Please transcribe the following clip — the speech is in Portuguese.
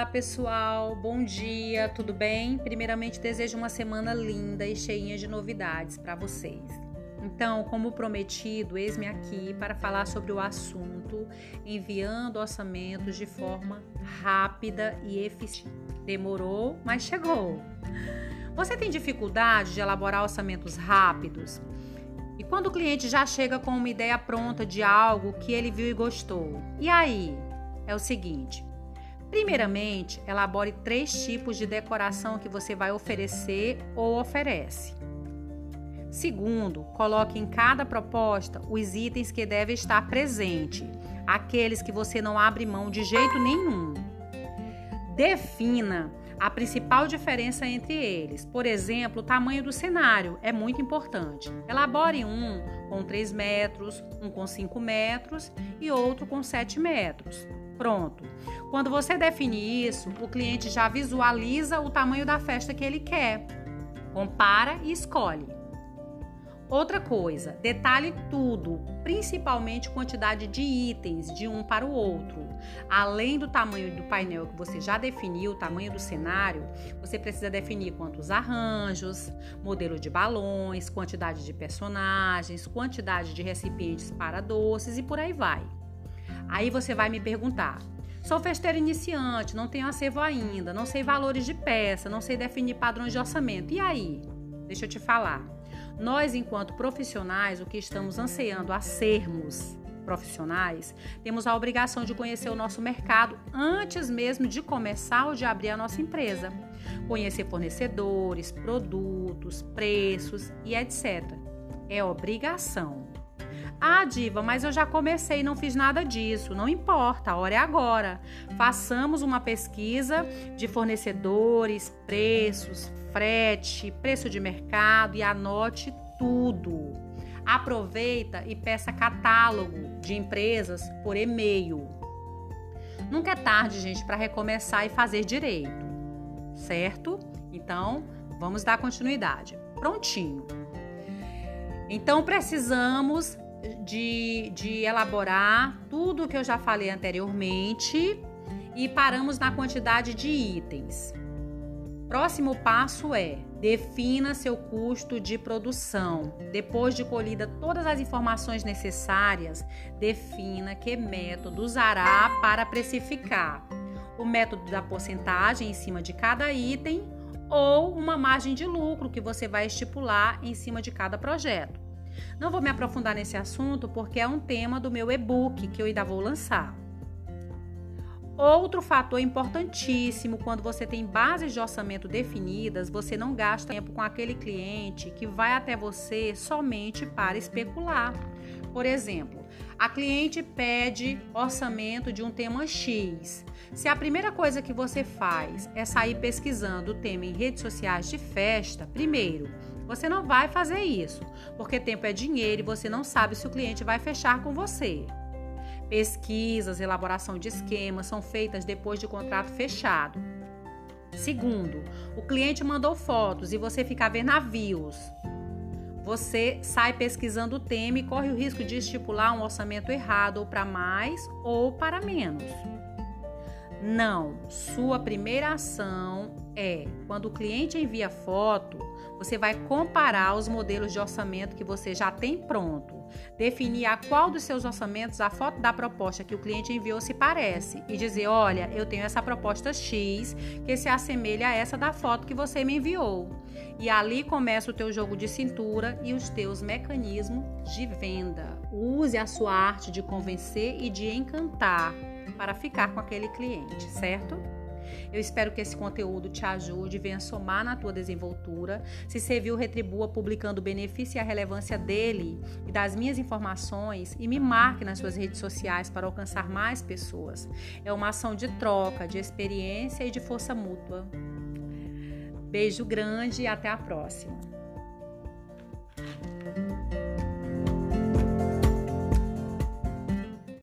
Olá, pessoal. Bom dia. Tudo bem? Primeiramente, desejo uma semana linda e cheinha de novidades para vocês. Então, como prometido, eis-me aqui para falar sobre o assunto enviando orçamentos de forma rápida e eficiente. Demorou, mas chegou. Você tem dificuldade de elaborar orçamentos rápidos? E quando o cliente já chega com uma ideia pronta de algo que ele viu e gostou? E aí? É o seguinte: Primeiramente, elabore três tipos de decoração que você vai oferecer ou oferece. Segundo, coloque em cada proposta os itens que devem estar presentes, aqueles que você não abre mão de jeito nenhum. Defina a principal diferença entre eles. Por exemplo, o tamanho do cenário é muito importante. Elabore um com 3 metros, um com 5 metros e outro com 7 metros. Pronto. Quando você define isso, o cliente já visualiza o tamanho da festa que ele quer. Compara e escolhe. Outra coisa, detalhe tudo, principalmente quantidade de itens de um para o outro. Além do tamanho do painel que você já definiu, o tamanho do cenário, você precisa definir quantos arranjos, modelo de balões, quantidade de personagens, quantidade de recipientes para doces e por aí vai. Aí você vai me perguntar: sou festeiro iniciante, não tenho acervo ainda, não sei valores de peça, não sei definir padrões de orçamento. E aí? Deixa eu te falar. Nós, enquanto profissionais, o que estamos anseando a sermos profissionais, temos a obrigação de conhecer o nosso mercado antes mesmo de começar ou de abrir a nossa empresa. Conhecer fornecedores, produtos, preços e etc. É obrigação. Ah, Diva, mas eu já comecei não fiz nada disso. Não importa, a hora é agora. Façamos uma pesquisa de fornecedores, preços, frete, preço de mercado e anote tudo. Aproveita e peça catálogo de empresas por e-mail. Nunca é tarde, gente, para recomeçar e fazer direito, certo? Então, vamos dar continuidade. Prontinho. Então, precisamos de, de elaborar tudo o que eu já falei anteriormente e paramos na quantidade de itens. Próximo passo é defina seu custo de produção. Depois de colhida todas as informações necessárias, defina que método usará para precificar. O método da porcentagem em cima de cada item ou uma margem de lucro que você vai estipular em cima de cada projeto. Não vou me aprofundar nesse assunto porque é um tema do meu e-book que eu ainda vou lançar. Outro fator importantíssimo quando você tem bases de orçamento definidas, você não gasta tempo com aquele cliente que vai até você somente para especular. Por exemplo, a cliente pede orçamento de um tema X. Se a primeira coisa que você faz é sair pesquisando o tema em redes sociais de festa, primeiro, você não vai fazer isso, porque tempo é dinheiro e você não sabe se o cliente vai fechar com você. Pesquisas, elaboração de esquemas são feitas depois de contrato fechado. Segundo, o cliente mandou fotos e você fica a ver navios. Você sai pesquisando o tema e corre o risco de estipular um orçamento errado ou para mais ou para menos. Não, sua primeira ação é quando o cliente envia foto, você vai comparar os modelos de orçamento que você já tem pronto, definir a qual dos seus orçamentos a foto da proposta que o cliente enviou se parece e dizer: olha, eu tenho essa proposta X que se assemelha a essa da foto que você me enviou. E ali começa o teu jogo de cintura e os teus mecanismos de venda. Use a sua arte de convencer e de encantar para ficar com aquele cliente, certo? Eu espero que esse conteúdo te ajude, venha somar na tua desenvoltura. Se serviu, retribua publicando o benefício e a relevância dele e das minhas informações e me marque nas suas redes sociais para alcançar mais pessoas. É uma ação de troca, de experiência e de força mútua. Beijo grande e até a próxima.